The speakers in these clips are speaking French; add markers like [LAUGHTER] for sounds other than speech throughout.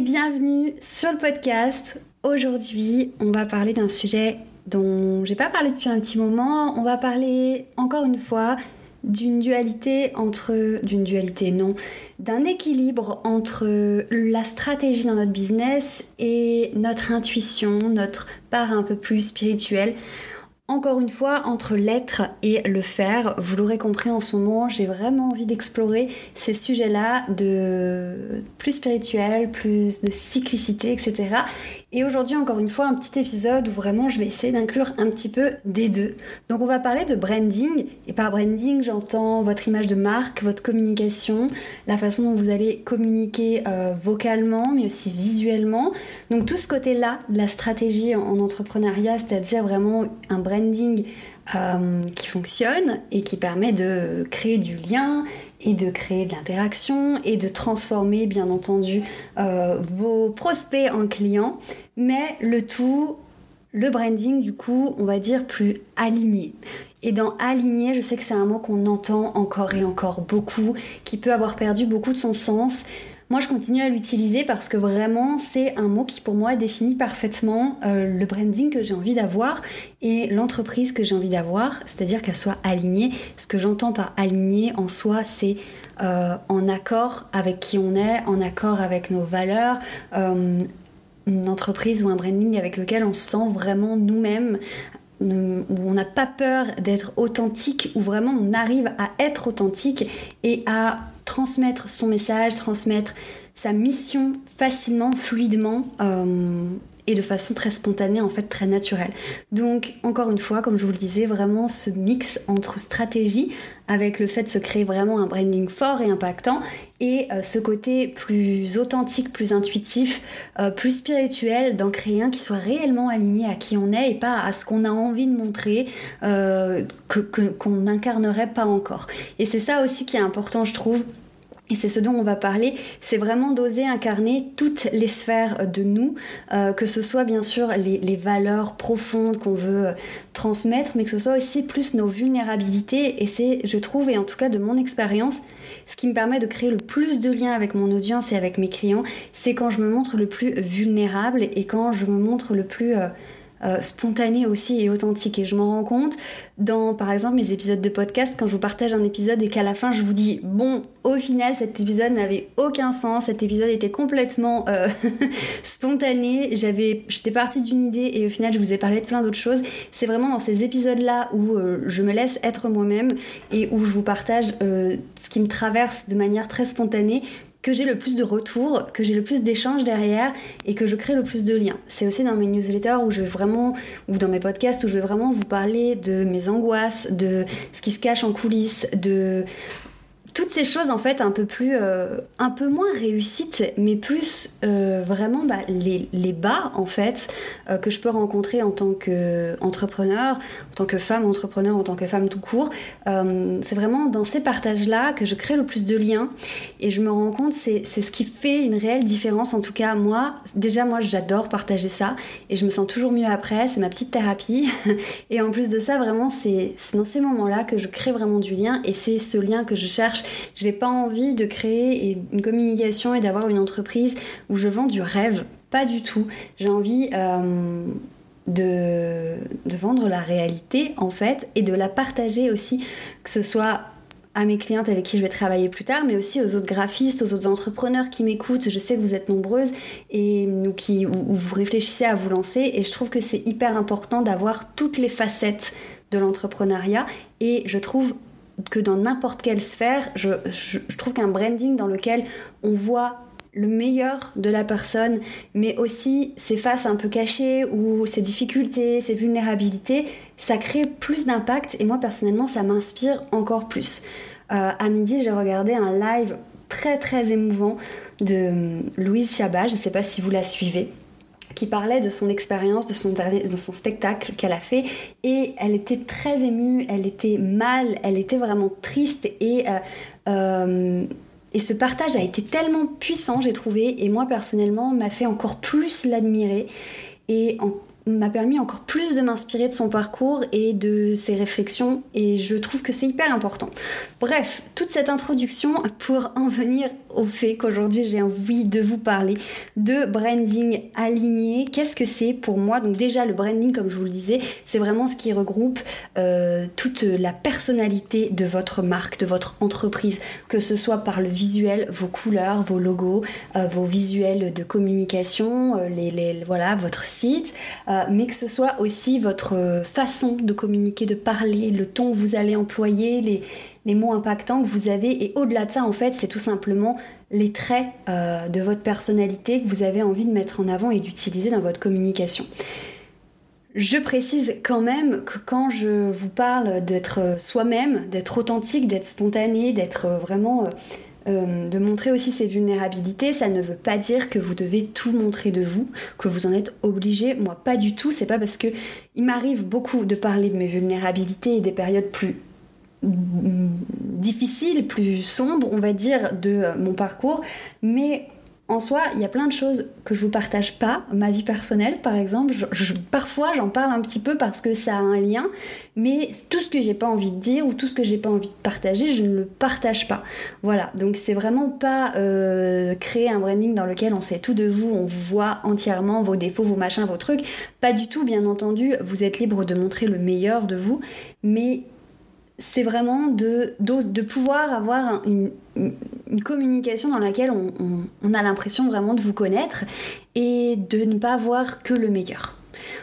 Bienvenue sur le podcast. Aujourd'hui, on va parler d'un sujet dont j'ai pas parlé depuis un petit moment. On va parler encore une fois d'une dualité entre d'une dualité non d'un équilibre entre la stratégie dans notre business et notre intuition notre part un peu plus spirituelle encore une fois, entre l'être et le faire, vous l'aurez compris en ce moment, j'ai vraiment envie d'explorer ces sujets-là de plus spirituel, plus de cyclicité, etc. Et aujourd'hui, encore une fois, un petit épisode où vraiment je vais essayer d'inclure un petit peu des deux. Donc on va parler de branding, et par branding, j'entends votre image de marque, votre communication, la façon dont vous allez communiquer euh, vocalement, mais aussi visuellement. Donc tout ce côté-là de la stratégie en entrepreneuriat, c'est-à-dire vraiment un branding euh, qui fonctionne et qui permet de créer du lien et de créer de l'interaction et de transformer bien entendu euh, vos prospects en clients, mais le tout, le branding du coup, on va dire plus aligné. Et dans aligné, je sais que c'est un mot qu'on entend encore et encore beaucoup, qui peut avoir perdu beaucoup de son sens. Moi, je continue à l'utiliser parce que vraiment, c'est un mot qui pour moi définit parfaitement euh, le branding que j'ai envie d'avoir et l'entreprise que j'ai envie d'avoir, c'est-à-dire qu'elle soit alignée. Ce que j'entends par aligné en soi, c'est euh, en accord avec qui on est, en accord avec nos valeurs. Euh, une entreprise ou un branding avec lequel on se sent vraiment nous-mêmes, où on n'a pas peur d'être authentique, où vraiment on arrive à être authentique et à transmettre son message, transmettre sa mission facilement, fluidement euh, et de façon très spontanée, en fait très naturelle. Donc encore une fois, comme je vous le disais, vraiment ce mix entre stratégie avec le fait de se créer vraiment un branding fort et impactant et euh, ce côté plus authentique, plus intuitif, euh, plus spirituel, d'en créer un qui soit réellement aligné à qui on est et pas à ce qu'on a envie de montrer qu'on n'incarnerait pas encore. Et c'est ça aussi qui est important, je trouve et c'est ce dont on va parler, c'est vraiment d'oser incarner toutes les sphères de nous, euh, que ce soit bien sûr les, valeurs profondes qu'on veut euh, transmettre, mais que ce soit aussi plus nos vulnérabilités. Et c'est, je trouve, et en tout cas de mon expérience, ce qui me permet de créer le plus de liens avec mon audience et avec mes clients, c'est quand je me montre le plus vulnérable et quand je me montre le plus... Euh, euh, spontané aussi et authentique. Et je m'en rends compte dans, par exemple, mes épisodes de podcast, quand je vous partage un épisode et qu'à la fin je vous dis, bon, au final, cet épisode n'avait aucun sens, cet épisode était complètement euh, [LAUGHS] spontané, j'avais, j'étais partie d'une idée et au final je vous ai parlé de plein d'autres choses. C'est vraiment dans ces épisodes-là où euh, je me laisse être moi-même et où je vous partage ce qui me traverse de manière très spontanée que j'ai le plus de retours, que j'ai le plus d'échanges derrière et que je crée le plus de liens. C'est aussi dans mes newsletters où je vais vraiment, ou dans mes podcasts où je vais vraiment vous parler de mes angoisses, de ce qui se cache en coulisses, de toutes ces choses en fait un peu plus euh, un peu moins réussites mais plus euh, vraiment bah, les, les, bas en fait euh, que je peux rencontrer en tant qu'entrepreneur en tant que femme entrepreneur en tant que femme tout court c'est vraiment dans ces partages là que je crée le plus de liens. Et je me rends compte c'est ce qui fait une réelle différence en tout cas moi déjà moi j'adore partager ça et je me sens toujours mieux après c'est ma petite thérapie. [LAUGHS] Et en plus de ça vraiment c'est dans ces moments là que je crée vraiment du lien et c'est ce lien que je cherche j'ai pas envie de créer une communication et d'avoir une entreprise où je vends du rêve. Pas du tout. J'ai envie euh, de, vendre la réalité en fait et de la partager aussi, que ce soit à mes clientes avec qui je vais travailler plus tard, mais aussi aux autres graphistes, aux autres entrepreneurs qui m'écoutent. Je sais que vous êtes nombreuses et ou qui ou vous réfléchissez à vous lancer et je trouve que c'est hyper important d'avoir toutes les facettes de l'entrepreneuriat et je trouve que dans n'importe quelle sphère, je, trouve qu'un branding dans lequel on voit le meilleur de la personne, mais aussi ses faces un peu cachées ou ses difficultés, ses vulnérabilités, ça crée plus d'impact et moi personnellement ça m'inspire encore plus. Euh, à midi j'ai regardé un live très très émouvant de euh, Louise Chabat, je ne sais pas si vous la suivez qui parlait de son expérience, de son, spectacle qu'elle a fait. Et elle était très émue, elle était mal, elle était vraiment triste. Et, euh, euh, ce partage a été tellement puissant, j'ai trouvé. Et moi, personnellement, m'a fait encore plus l'admirer. Et m'a permis encore plus de m'inspirer de son parcours et de ses réflexions et je trouve que c'est hyper important. Bref, toute cette introduction pour en venir au fait qu'aujourd'hui j'ai envie de vous parler de branding aligné. Qu'est-ce que c'est pour moi? Donc déjà le branding comme je vous le disais, c'est vraiment ce qui regroupe euh, toute la personnalité de votre marque, de votre entreprise, que ce soit par le visuel, vos couleurs, vos logos, euh, vos visuels de communication, euh, les, voilà votre site. Mais que ce soit aussi votre façon de communiquer, de parler, le ton que vous allez employer, les, mots impactants que vous avez. Et au-delà de ça, en fait, c'est tout simplement les traits euh, de votre personnalité que vous avez envie de mettre en avant et d'utiliser dans votre communication. Je précise quand même que quand je vous parle d'être soi-même, d'être authentique, d'être spontané, d'être vraiment euh, de montrer aussi ses vulnérabilités, ça ne veut pas dire que vous devez tout montrer de vous, que vous en êtes obligé. Moi, pas du tout. C'est pas parce que il m'arrive beaucoup de parler de mes vulnérabilités et des périodes plus difficiles, plus sombres, on va dire, de mon parcours, mais en soi, il y a plein de choses que je vous partage pas. Ma vie personnelle, par exemple, parfois j'en parle un petit peu parce que ça a un lien, mais tout ce que j'ai pas envie de dire ou tout ce que j'ai pas envie de partager, je ne le partage pas. Voilà, donc c'est vraiment pas euh, créer un branding dans lequel on sait tout de vous, on vous voit entièrement vos défauts, vos machins, vos trucs. Pas du tout, bien entendu, vous êtes libre de montrer le meilleur de vous, mais c'est vraiment de, de, pouvoir avoir une, communication dans laquelle on, a l'impression vraiment de vous connaître et de ne pas voir que le meilleur.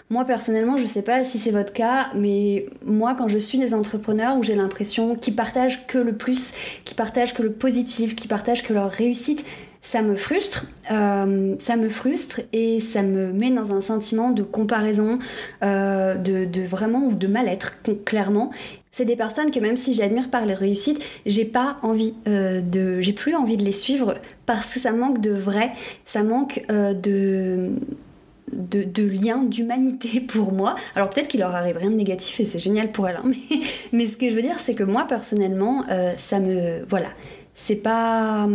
Moi personnellement, je ne sais pas si c'est votre cas, mais moi quand je suis des entrepreneurs où j'ai l'impression qu'ils partagent que le plus, qu'ils partagent que le positif, qu'ils partagent que leur réussite, ça me frustre, euh, ça me frustre et ça me met dans un sentiment de comparaison, euh, de, vraiment ou de mal-être clairement c'est des personnes que même si j'admire par les réussites, j'ai pas envie euh, de, j'ai plus envie de les suivre parce que ça manque de vrai, ça manque de de, lien, d'humanité [LAUGHS] pour moi. Alors peut-être qu'il leur arrive rien de négatif et c'est génial pour elle, hein, [LAUGHS] mais, ce que je veux dire, c'est que moi personnellement, ça me. Voilà. C'est pas.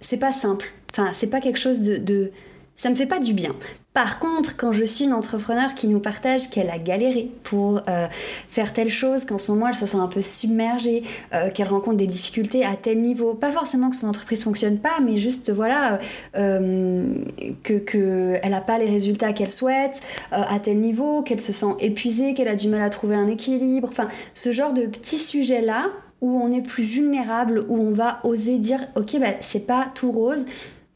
C'est pas simple. Enfin, c'est pas quelque chose de, ça me fait pas du bien. Par contre, quand je suis une entrepreneur qui nous partage qu'elle a galéré pour euh, faire telle chose, qu'en ce moment elle se sent un peu submergée, euh, qu'elle rencontre des difficultés à tel niveau, pas forcément que son entreprise fonctionne pas, mais juste voilà euh, que n'a pas les résultats qu'elle souhaite à tel niveau, qu'elle se sent épuisée, qu'elle a du mal à trouver un équilibre, enfin ce genre de petits sujets là où on est plus vulnérable, où on va oser dire ok bah c'est pas tout rose,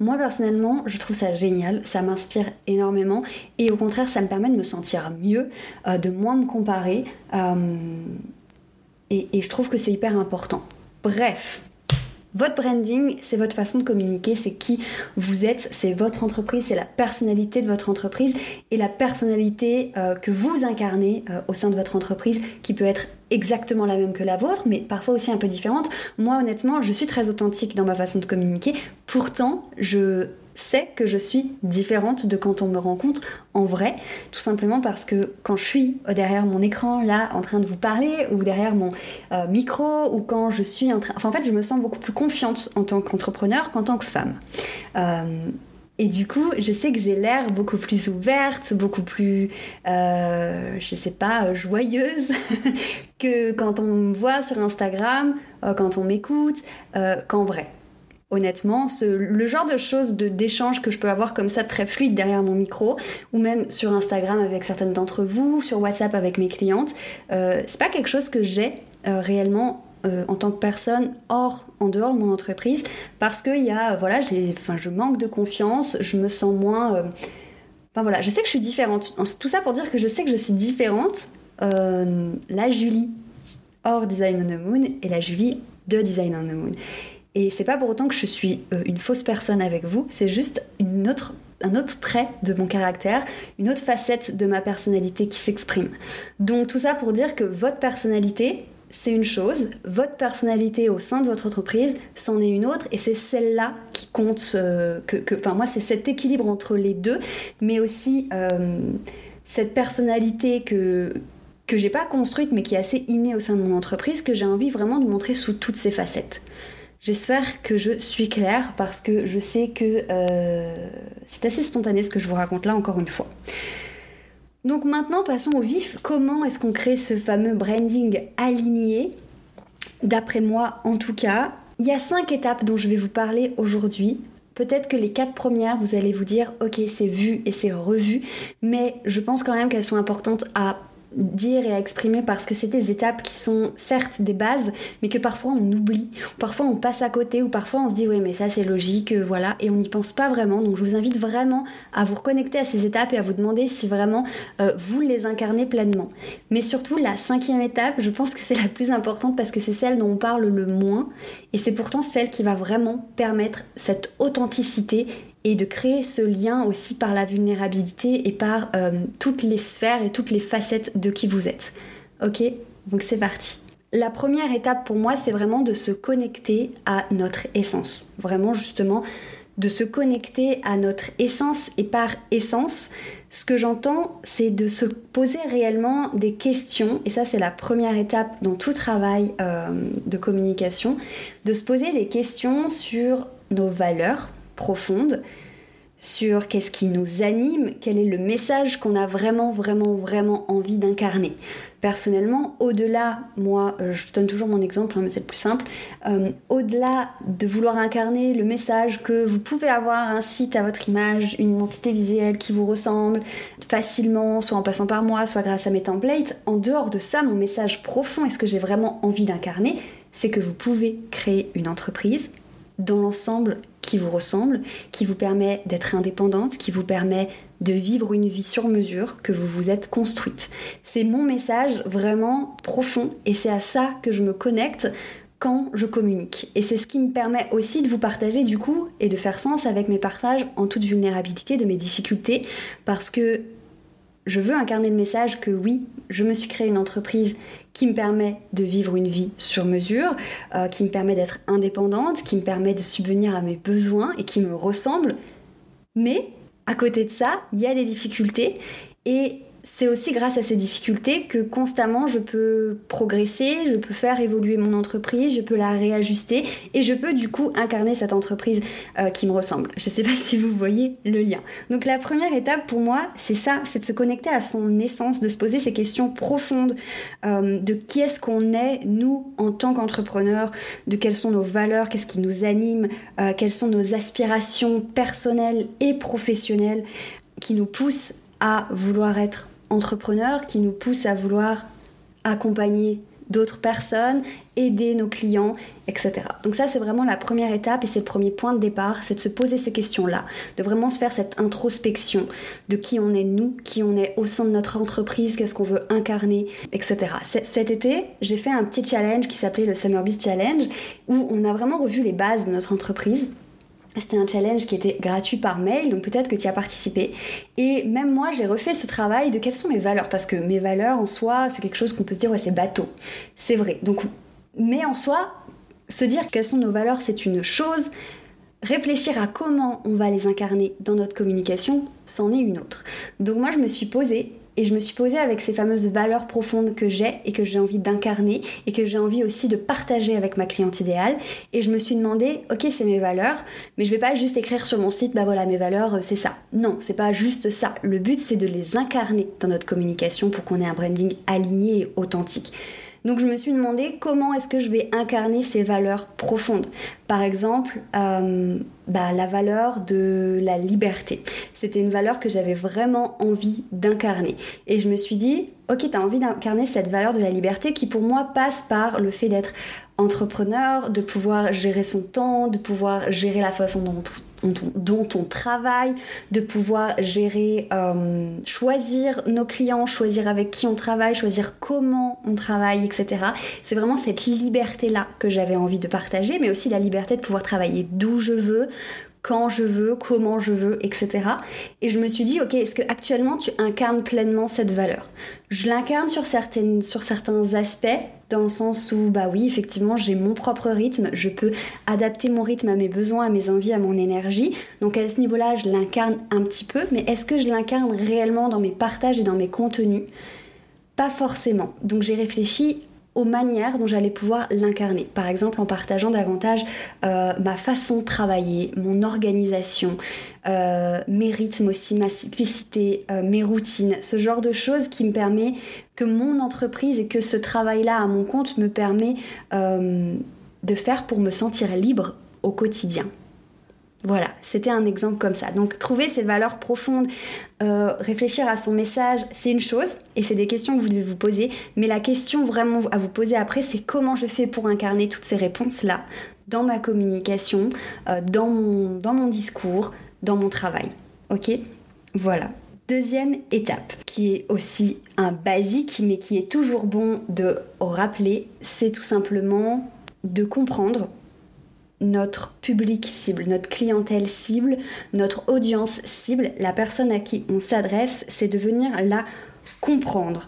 moi personnellement, je trouve ça génial, ça m'inspire énormément et au contraire, ça me permet de me sentir mieux, euh, de moins me comparer euh, et, et je trouve que c'est hyper important. Bref, votre branding, c'est votre façon de communiquer, c'est qui vous êtes, c'est votre entreprise, c'est la personnalité de votre entreprise et la personnalité euh, que vous incarnez euh, au sein de votre entreprise qui peut être exactement la même que la vôtre, mais parfois aussi un peu différente. Moi, honnêtement, je suis très authentique dans ma façon de communiquer. Pourtant, je c'est que je suis différente de quand on me rencontre en vrai, tout simplement parce que quand je suis derrière mon écran là en train de vous parler ou derrière mon euh, micro ou quand je suis en train... Enfin en fait je me sens beaucoup plus confiante en tant qu'entrepreneur qu'en tant que femme. Euh, et du coup, je sais que j'ai l'air beaucoup plus ouverte, beaucoup plus, euh, je sais pas, joyeuse [LAUGHS] que quand on me voit sur Instagram, quand on m'écoute, qu'en vrai honnêtement. le genre de choses d'échange que je peux avoir comme ça très fluide derrière mon micro, ou même sur Instagram avec certaines d'entre vous, sur WhatsApp avec mes clientes, euh, c'est pas quelque chose que j'ai euh, réellement euh, en tant que personne hors, en dehors de mon entreprise, parce que y a, voilà, enfin, je manque de confiance, je me sens moins. Enfin voilà, je sais que je suis différente. Tout ça pour dire que je sais que je suis différente. la Julie hors Design on the Moon et la Julie de Design on the Moon. Et c'est pas pour autant que je suis euh, une fausse personne avec vous, c'est juste une autre, un autre trait de mon caractère, une autre facette de ma personnalité qui s'exprime. Donc tout ça pour dire que votre personnalité, c'est une chose, votre personnalité au sein de votre entreprise, c'en est une autre, et c'est celle-là qui compte, euh, enfin moi c'est cet équilibre entre les deux, mais aussi euh, cette personnalité que que j'ai pas construite mais qui est assez innée au sein de mon entreprise que j'ai envie vraiment de montrer sous toutes ses facettes. J'espère que je suis claire parce que je sais que euh, c'est assez spontané ce que je vous raconte là encore une fois. Donc maintenant passons au vif. Comment est-ce qu'on crée ce fameux branding aligné? D'après moi en tout cas, il y a cinq étapes dont je vais vous parler aujourd'hui. Peut-être que les quatre premières, vous allez vous dire, ok, c'est vu et c'est revu, mais je pense quand même qu'elles sont importantes à dire et à exprimer parce que c'est des étapes qui sont certes des bases mais que parfois on oublie, parfois on passe à côté ou parfois on se dit oui mais ça c'est logique, euh, voilà et on n'y pense pas vraiment donc je vous invite vraiment à vous reconnecter à ces étapes et à vous demander si vraiment euh, vous les incarnez pleinement. Mais surtout la cinquième étape je pense que c'est la plus importante parce que c'est celle dont on parle le moins et c'est pourtant celle qui va vraiment permettre cette authenticité et de créer ce lien aussi par la vulnérabilité et par euh, toutes les sphères et toutes les facettes de qui vous êtes. Ok? Donc c'est parti. La première étape pour moi, c'est vraiment de se connecter à notre essence. Vraiment justement, de se connecter à notre essence et par essence, ce que j'entends, c'est de se poser réellement des questions, et ça c'est la première étape dans tout travail euh, de communication, de se poser des questions sur nos valeurs, profonde sur qu'est-ce qui nous anime, quel est le message qu'on a vraiment, vraiment, vraiment envie d'incarner. Personnellement, au-delà, moi, euh, je donne toujours mon exemple, hein, mais c'est le plus simple, euh, au-delà de vouloir incarner le message que vous pouvez avoir un site à votre image, une identité visuelle qui vous ressemble facilement, soit en passant par moi, soit grâce à mes templates, en dehors de ça, mon message profond et ce que j'ai vraiment envie d'incarner, c'est que vous pouvez créer une entreprise dans l'ensemble qui vous ressemble, qui vous permet d'être indépendante, qui vous permet de vivre une vie sur mesure que vous vous êtes construite. C'est mon message vraiment profond et c'est à ça que je me connecte quand je communique. Et c'est ce qui me permet aussi de vous partager du coup et de faire sens avec mes partages en toute vulnérabilité de mes difficultés parce que je veux incarner le message que oui, je me suis créé une entreprise qui me permet de vivre une vie sur mesure, euh, qui me permet d'être indépendante, qui me permet de subvenir à mes besoins et qui me ressemble. Mais à côté de ça, il y a des difficultés c'est aussi grâce à ces difficultés que constamment je peux progresser, je peux faire évoluer mon entreprise, je peux la réajuster et je peux du coup incarner cette entreprise euh, qui me ressemble. Je ne sais pas si vous voyez le lien. Donc la première étape pour moi, c'est ça, c'est de se connecter à son essence, de se poser ces questions profondes euh, de qui est-ce qu'on est nous en tant qu'entrepreneurs, de quelles sont nos valeurs, qu'est-ce qui nous anime, euh, quelles sont nos aspirations personnelles et professionnelles qui nous poussent à vouloir être entrepreneur qui nous pousse à vouloir accompagner d'autres personnes, aider nos clients, etc. Donc ça, c'est vraiment la première étape et c'est le premier point de départ, c'est de se poser ces questions-là, de vraiment se faire cette introspection de qui on est nous, qui on est au sein de notre entreprise, qu'est-ce qu'on veut incarner, etc. Cet été, j'ai fait un petit challenge qui s'appelait le Summer Beast Challenge, où on a vraiment revu les bases de notre entreprise c'était un challenge qui était gratuit par mail, donc peut-être que tu y as participé. Et même moi, j'ai refait ce travail de quelles sont mes valeurs, parce que mes valeurs en soi, c'est quelque chose qu'on peut se dire, ouais, c'est bateau. C'est vrai. Donc, mais en soi, se dire quelles sont nos valeurs, c'est une chose. Réfléchir à comment on va les incarner dans notre communication, c'en est une autre. Donc moi, je me suis posée et je me suis posée avec ces fameuses valeurs profondes que j'ai et que j'ai envie d'incarner et que j'ai envie aussi de partager avec ma cliente idéale. Et je me suis demandé, ok, c'est mes valeurs, mais je vais pas juste écrire sur mon site, bah voilà, mes valeurs, c'est ça. Non, c'est pas juste ça. Le but, c'est de les incarner dans notre communication pour qu'on ait un branding aligné et authentique. Donc je me suis demandé comment est-ce que je vais incarner ces valeurs profondes. Par exemple, euh, bah, la valeur de la liberté. C'était une valeur que j'avais vraiment envie d'incarner. Et je me suis dit, ok, tu as envie d'incarner cette valeur de la liberté qui pour moi passe par le fait d'être entrepreneur, de pouvoir gérer son temps, de pouvoir gérer la façon dont on travaille, de pouvoir gérer, euh, choisir nos clients, choisir avec qui on travaille, choisir comment on travaille, etc. C'est vraiment cette liberté-là que j'avais envie de partager, mais aussi la liberté de pouvoir travailler d'où je veux, quand je veux, comment je veux, etc. Et je me suis dit, ok, est-ce que actuellement tu incarnes pleinement cette valeur? Je l'incarne sur, sur certains aspects, dans le sens où, bah oui, effectivement, j'ai mon propre rythme, je peux adapter mon rythme à mes besoins, à mes envies, à mon énergie. Donc à ce niveau-là, je l'incarne un petit peu, mais est-ce que je l'incarne réellement dans mes partages et dans mes contenus? Pas forcément. Donc j'ai réfléchi aux manières dont j'allais pouvoir l'incarner. Par exemple en partageant davantage euh, ma façon de travailler, mon organisation, euh, mes rythmes aussi, ma cyclicité, euh, mes routines, ce genre de choses qui me permet que mon entreprise et que ce travail-là à mon compte me permet de faire pour me sentir libre au quotidien. Voilà, c'était un exemple comme ça. Donc trouver ses valeurs profondes, euh, réfléchir à son message, c'est une chose, et c'est des questions que vous devez vous poser, mais la question vraiment à vous poser après, c'est comment je fais pour incarner toutes ces réponses-là dans ma communication, euh, dans, mon, dans mon discours, dans mon travail. Ok? Voilà. Deuxième étape, qui est aussi un basique, mais qui est toujours bon de rappeler, c'est tout simplement de comprendre notre public cible, notre clientèle cible, notre audience cible, la personne à qui on s'adresse, c'est de venir la comprendre.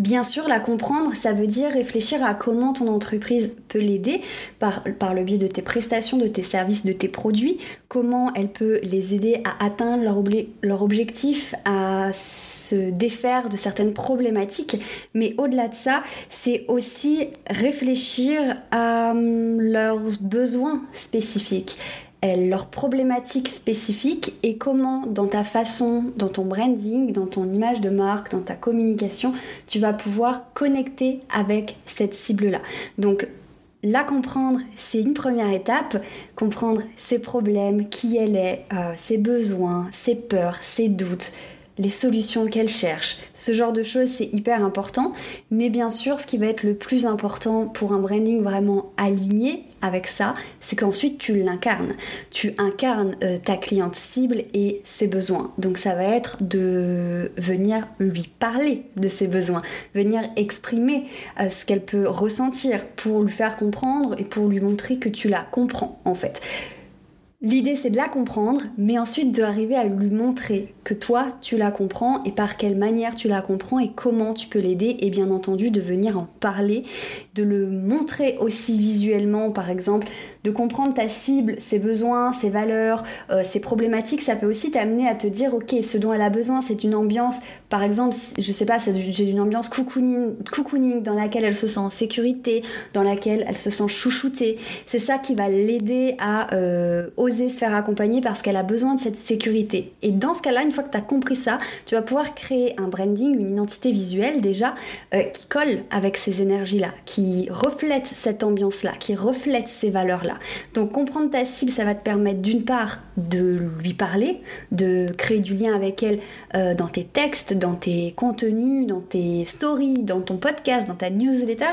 Bien sûr, la comprendre, ça veut dire réfléchir à comment ton entreprise peut l'aider par, le biais de tes prestations, de tes services, de tes produits, comment elle peut les aider à atteindre leur, leur objectif, à se défaire de certaines problématiques. Mais au-delà de ça, c'est aussi réfléchir à hum, leurs besoins spécifiques leurs problématiques spécifiques et comment dans ta façon, dans ton branding, dans ton image de marque, dans ta communication, tu vas pouvoir connecter avec cette cible-là. Donc la comprendre, c'est une première étape. Comprendre ses problèmes, qui elle est, euh, ses besoins, ses peurs, ses doutes, les solutions qu'elle cherche. Ce genre de choses, c'est hyper important. Mais bien sûr, ce qui va être le plus important pour un branding vraiment aligné avec ça, c'est qu'ensuite tu l'incarnes. Tu incarnes euh, ta cliente cible et ses besoins. Donc ça va être de venir lui parler de ses besoins, venir exprimer euh, ce qu'elle peut ressentir pour lui faire comprendre et pour lui montrer que tu la comprends en fait. L'idée c'est de la comprendre, mais ensuite d'arriver à lui montrer que toi tu la comprends et par quelle manière tu la comprends et comment tu peux l'aider et bien entendu de venir en parler, de le montrer aussi visuellement par exemple, de comprendre ta cible, ses besoins, ses valeurs, euh, ses problématiques, ça peut aussi t'amener à te dire ok ce dont elle a besoin c'est une ambiance, par exemple je sais pas j'ai une ambiance cocooning, cocooning dans laquelle elle se sent en sécurité, dans laquelle elle se sent chouchoutée, c'est ça qui va l'aider à euh, se faire accompagner parce qu'elle a besoin de cette sécurité. Et dans ce cas-là, une fois que tu as compris ça, tu vas pouvoir créer un branding, une identité visuelle déjà euh, qui colle avec ces énergies-là, qui reflète cette ambiance-là, qui reflète ces valeurs-là. Donc comprendre ta cible, ça va te permettre d'une part de lui parler, de créer du lien avec elle euh, dans tes textes, dans tes contenus, dans tes stories, dans ton podcast, dans ta newsletter,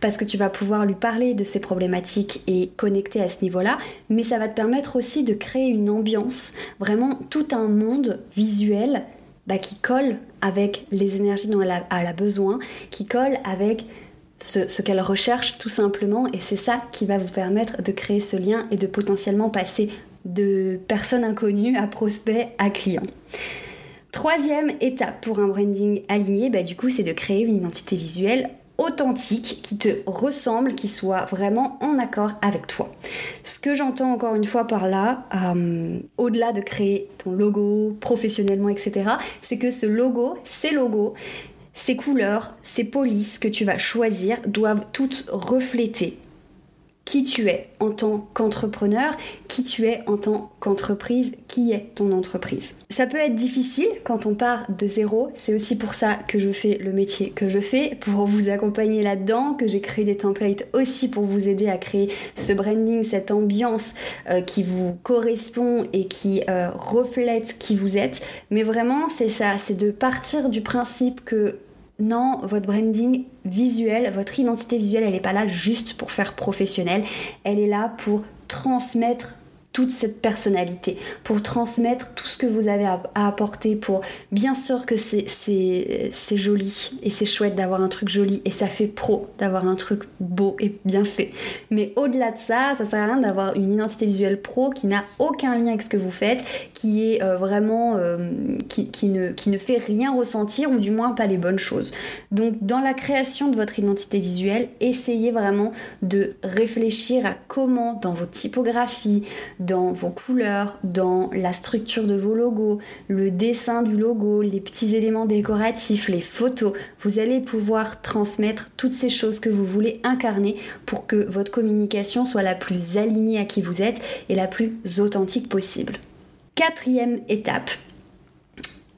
parce que tu vas pouvoir lui parler de ses problématiques et connecter à ce niveau-là, mais ça va te permettre aussi de créer une ambiance, vraiment tout un monde visuel bah, qui colle avec les énergies dont elle a, besoin, qui colle avec ce, qu'elle recherche tout simplement, et c'est ça qui va vous permettre de créer ce lien et de potentiellement passer de personnes inconnues à prospects à clients. Troisième étape pour un branding aligné, bah, du coup, c'est de créer une identité visuelle authentique, qui te ressemble, qui soit vraiment en accord avec toi. Ce que j'entends encore une fois par là, euh, au-delà de créer ton logo professionnellement, etc., c'est que ce logo, ces logos, ces couleurs, ces polices que tu vas choisir doivent toutes refléter qui tu es en tant qu'entrepreneur, qui tu es en tant qu'entreprise, qui est ton entreprise. Ça peut être difficile quand on part de zéro, c'est aussi pour ça que je fais le métier que je fais, pour vous accompagner là-dedans, que j'ai créé des templates aussi pour vous aider à créer ce branding, cette ambiance euh, qui vous correspond et qui euh, reflète qui vous êtes. Mais vraiment, c'est ça, c'est de partir du principe que non, votre branding visuel, votre identité visuelle, elle n'est pas là juste pour faire professionnel, elle est là pour transmettre toute cette personnalité, pour transmettre tout ce que vous avez à, apporter, pour bien sûr que c'est joli et c'est chouette d'avoir un truc joli et ça fait pro d'avoir un truc beau et bien fait. Mais au-delà de ça, ça sert à rien d'avoir une identité visuelle pro qui n'a aucun lien avec ce que vous faites, qui est euh, vraiment euh, qui, qui, ne, qui ne fait rien ressentir ou du moins pas les bonnes choses. Donc dans la création de votre identité visuelle, essayez vraiment de réfléchir à comment dans vos typographies, dans vos couleurs, dans la structure de vos logos, le dessin du logo, les petits éléments décoratifs, les photos. Vous allez pouvoir transmettre toutes ces choses que vous voulez incarner pour que votre communication soit la plus alignée à qui vous êtes et la plus authentique possible. Quatrième étape,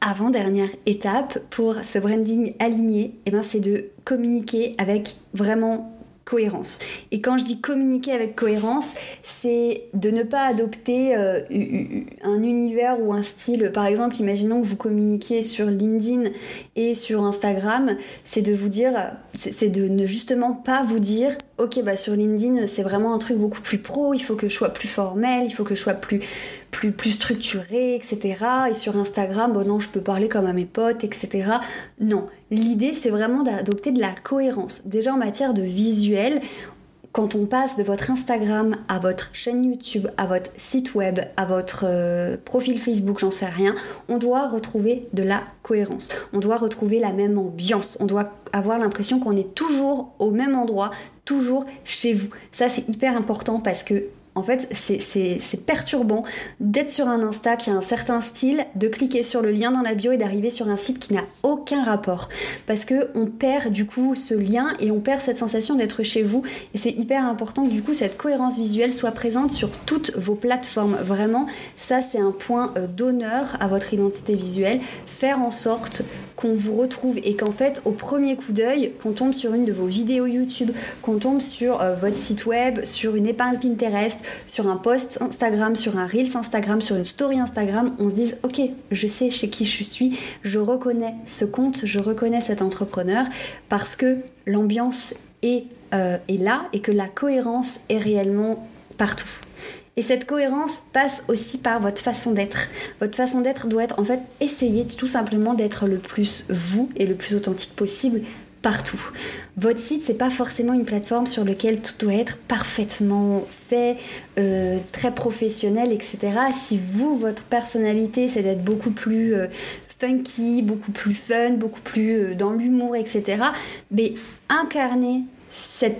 avant-dernière étape pour ce branding aligné, eh ben c'est de communiquer avec vraiment cohérence. Et quand je dis communiquer avec cohérence, c'est de ne pas adopter euh, un univers ou un style. Par exemple, imaginons que vous communiquiez sur LinkedIn et sur Instagram, c'est de vous dire, c'est de ne justement pas vous dire, ok, bah sur LinkedIn, c'est vraiment un truc beaucoup plus pro, il faut que je sois plus formel, il faut que je sois plus plus, plus structuré, etc. Et sur Instagram, bon non, je peux parler comme à mes potes, etc. Non, l'idée c'est vraiment d'adopter de la cohérence. Déjà en matière de visuel, quand on passe de votre Instagram à votre chaîne YouTube, à votre site web, à votre euh, profil Facebook, j'en sais rien, on doit retrouver de la cohérence. On doit retrouver la même ambiance. On doit avoir l'impression qu'on est toujours au même endroit, toujours chez vous. Ça, c'est hyper important parce que en fait, c'est perturbant d'être sur un Insta qui a un certain style, de cliquer sur le lien dans la bio et d'arriver sur un site qui n'a aucun rapport. Parce que on perd du coup ce lien et on perd cette sensation d'être chez vous. Et c'est hyper important que du coup cette cohérence visuelle soit présente sur toutes vos plateformes. Vraiment, ça c'est un point euh, d'honneur à votre identité visuelle. Faire en sorte qu'on vous retrouve et qu'en fait, au premier coup d'œil, qu'on tombe sur une de vos vidéos YouTube, qu'on tombe sur euh, votre site web, sur une épingle Pinterest, sur un post Instagram, sur un Reels Instagram, sur une story Instagram, on se dise ok, je sais chez qui je suis, je reconnais ce compte, je reconnais cet entrepreneur parce que l'ambiance est, euh, est là et que la cohérence est réellement partout. Et cette cohérence passe aussi par votre façon d'être. Votre façon d'être doit être en fait essayer tout simplement d'être le plus vous et le plus authentique possible partout. Votre site, c'est pas forcément une plateforme sur laquelle tout doit être parfaitement fait, euh, très professionnel, etc. Si vous, votre personnalité, c'est d'être beaucoup plus euh, funky, beaucoup plus fun, beaucoup plus euh, dans l'humour, etc. Mais incarner cette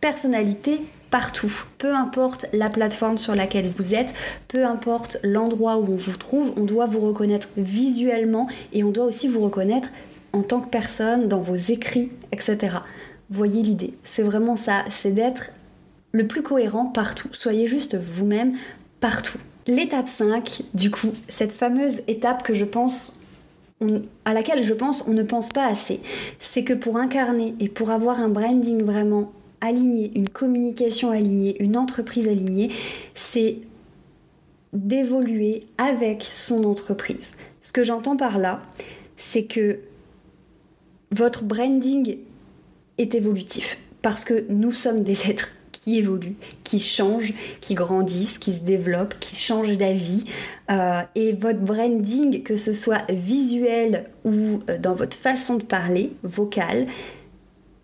personnalité partout. Peu importe la plateforme sur laquelle vous êtes, peu importe l'endroit où on vous trouve, on doit vous reconnaître visuellement et on doit aussi vous reconnaître en tant que personne, dans vos écrits, etc. Voyez l'idée. C'est vraiment ça, c'est d'être le plus cohérent partout. Soyez juste vous-même partout. L'étape 5, du coup, cette fameuse étape que je pense à laquelle je pense on ne pense pas assez, c'est que pour incarner et pour avoir un branding vraiment aligné, une communication alignée, une entreprise alignée, c'est d'évoluer avec son entreprise. Ce que j'entends par là, c'est que votre branding est évolutif parce que nous sommes des [LAUGHS] êtres qui évoluent, qui changent, qui grandissent, qui se développent, qui changent d'avis. Euh, et votre branding, que ce soit visuel ou euh, dans votre façon de parler, vocale,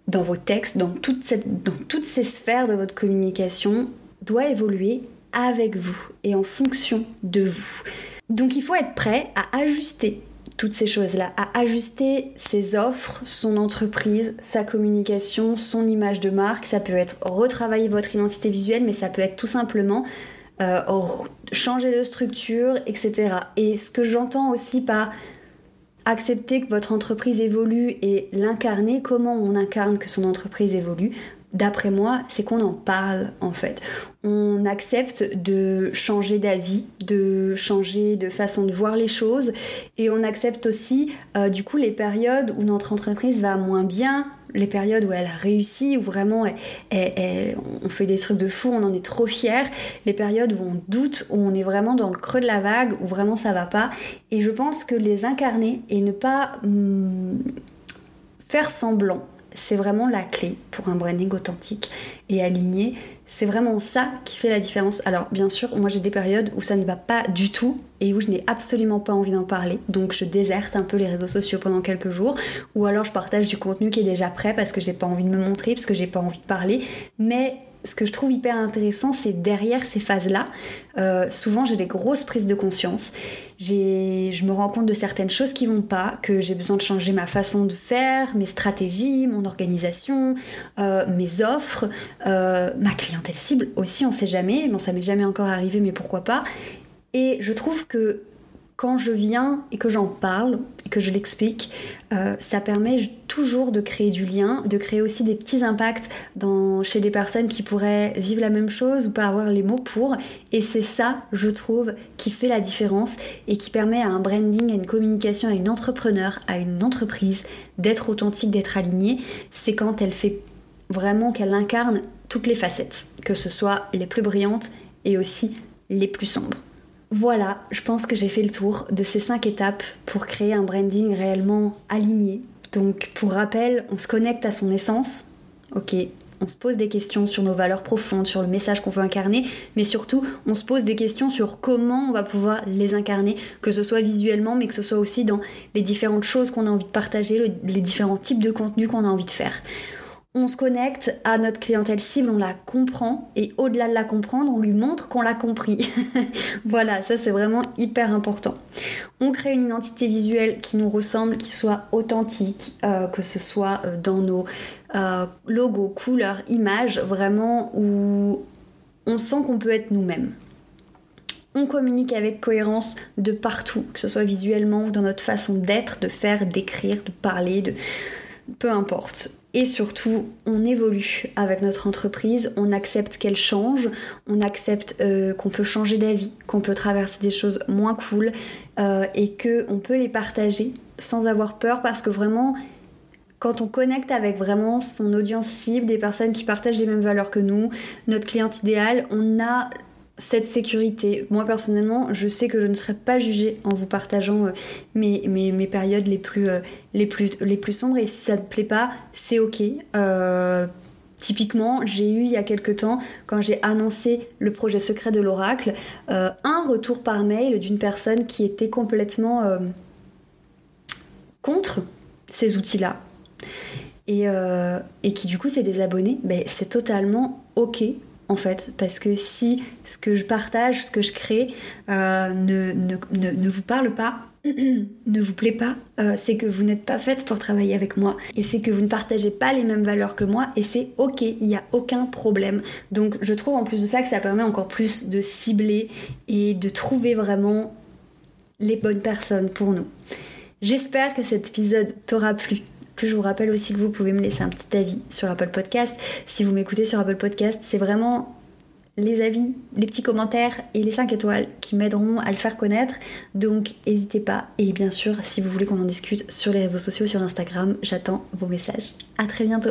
dans vos textes, dans, toutes ces sphères de votre communication, doit évoluer avec vous et en fonction de vous. Donc il faut être prêt à ajuster toutes ces choses-là, à ajuster ses offres, son entreprise, sa communication, son image de marque. Ça peut être retravailler votre identité visuelle, mais ça peut être tout simplement euh, changer de structure, etc. Et ce que j'entends aussi par accepter que votre entreprise évolue et l'incarner, comment on incarne que son entreprise évolue, d'après moi, c'est qu'on en parle en fait. On accepte de changer d'avis, de changer de façon de voir les choses et on accepte aussi euh, du coup les périodes où notre entreprise va moins bien, les périodes où elle a réussi, où vraiment on fait des trucs de fou, on en est trop fier, les périodes où on doute, où on est vraiment dans le creux de la vague, où vraiment ça va pas. Et je pense que les incarner et ne pas... Hmm, faire semblant, c'est vraiment la clé pour un branding authentique et aligné. C'est vraiment ça qui fait la différence. Alors bien sûr, moi j'ai des périodes où ça ne va pas du tout et où je n'ai absolument pas envie d'en parler. Donc je déserte un peu les réseaux sociaux pendant quelques jours ou alors je partage du contenu qui est déjà prêt parce que j'ai pas envie de me montrer, parce que j'ai pas envie de parler. Mais ce que je trouve hyper intéressant, c'est derrière ces phases-là, euh, souvent j'ai des grosses prises de conscience. Je me rends compte de certaines choses qui vont pas, que j'ai besoin de changer ma façon de faire, mes stratégies, mon organisation, euh, mes offres, euh, ma clientèle cible aussi, on sait jamais. Bon, ça m'est jamais encore arrivé, mais pourquoi pas. Et je trouve que quand je viens et que j'en parle et que je l'explique, euh, ça permet toujours de créer du lien, de créer aussi des petits impacts chez des personnes qui pourraient vivre la même chose ou pas avoir les mots pour. Et c'est ça, je trouve, qui fait la différence et qui permet à un branding, à une communication, à une entrepreneur, à une entreprise d'être authentique, d'être alignée. C'est quand elle fait vraiment qu'elle incarne toutes les facettes, que ce soit les plus brillantes et aussi les plus sombres. Voilà, je pense que j'ai fait le tour de ces cinq étapes pour créer un branding réellement aligné. Donc pour rappel, on se connecte à son essence, ok, on se pose des questions sur nos valeurs profondes, sur le message qu'on veut incarner, mais surtout on se pose des questions sur comment on va pouvoir les incarner, que ce soit visuellement, mais que ce soit aussi dans les différentes choses qu'on a envie de partager, les différents types de contenus qu'on a envie de faire on se connecte à notre clientèle cible, on la comprend et au-delà de la comprendre, on lui montre qu'on l'a compris. [LAUGHS] voilà, ça c'est vraiment hyper important. On crée une identité visuelle qui nous ressemble, qui soit authentique, euh, que ce soit euh, dans nos euh, logos, couleurs, images, vraiment où on sent qu'on peut être nous-mêmes. On communique avec cohérence de partout, que ce soit visuellement ou dans notre façon d'être, de faire, d'écrire, de parler, de peu importe. Et surtout, on évolue avec notre entreprise, on accepte qu'elle change, on accepte euh, qu'on peut changer d'avis, qu'on peut traverser des choses moins cool euh, et qu'on peut les partager sans avoir peur parce que vraiment, quand on connecte avec vraiment son audience cible, des personnes qui partagent les mêmes valeurs que nous, notre cliente idéal, on a cette sécurité. Moi personnellement, je sais que je ne serai pas jugée en vous partageant euh, mes, périodes les plus, euh, les, plus, sombres et si ça ne plaît pas, c'est ok. Euh, typiquement, j'ai eu il y a quelques temps, quand j'ai annoncé le projet secret de l'oracle, un retour par mail d'une personne qui était complètement contre ces outils-là. Et, et, qui du coup s'est désabonné, ben, c'est totalement ok en fait, parce que si ce que je partage, ce que je crée euh, ne, vous parle pas, [CLEARS THROAT] ne vous plaît pas, euh, c'est que vous n'êtes pas faite pour travailler avec moi et c'est que vous ne partagez pas les mêmes valeurs que moi et c'est ok, il n'y a aucun problème. Donc je trouve en plus de ça que ça permet encore plus de cibler et de trouver vraiment les bonnes personnes pour nous. J'espère que cet épisode t'aura plu je vous rappelle aussi que vous pouvez me laisser un petit avis sur Apple Podcast. Si vous m'écoutez sur Apple Podcast, c'est vraiment les avis, les petits commentaires et les 5 étoiles qui m'aideront à le faire connaître. Donc n'hésitez pas. Et bien sûr, si vous voulez qu'on en discute sur les réseaux sociaux, sur Instagram, j'attends vos messages. À très bientôt.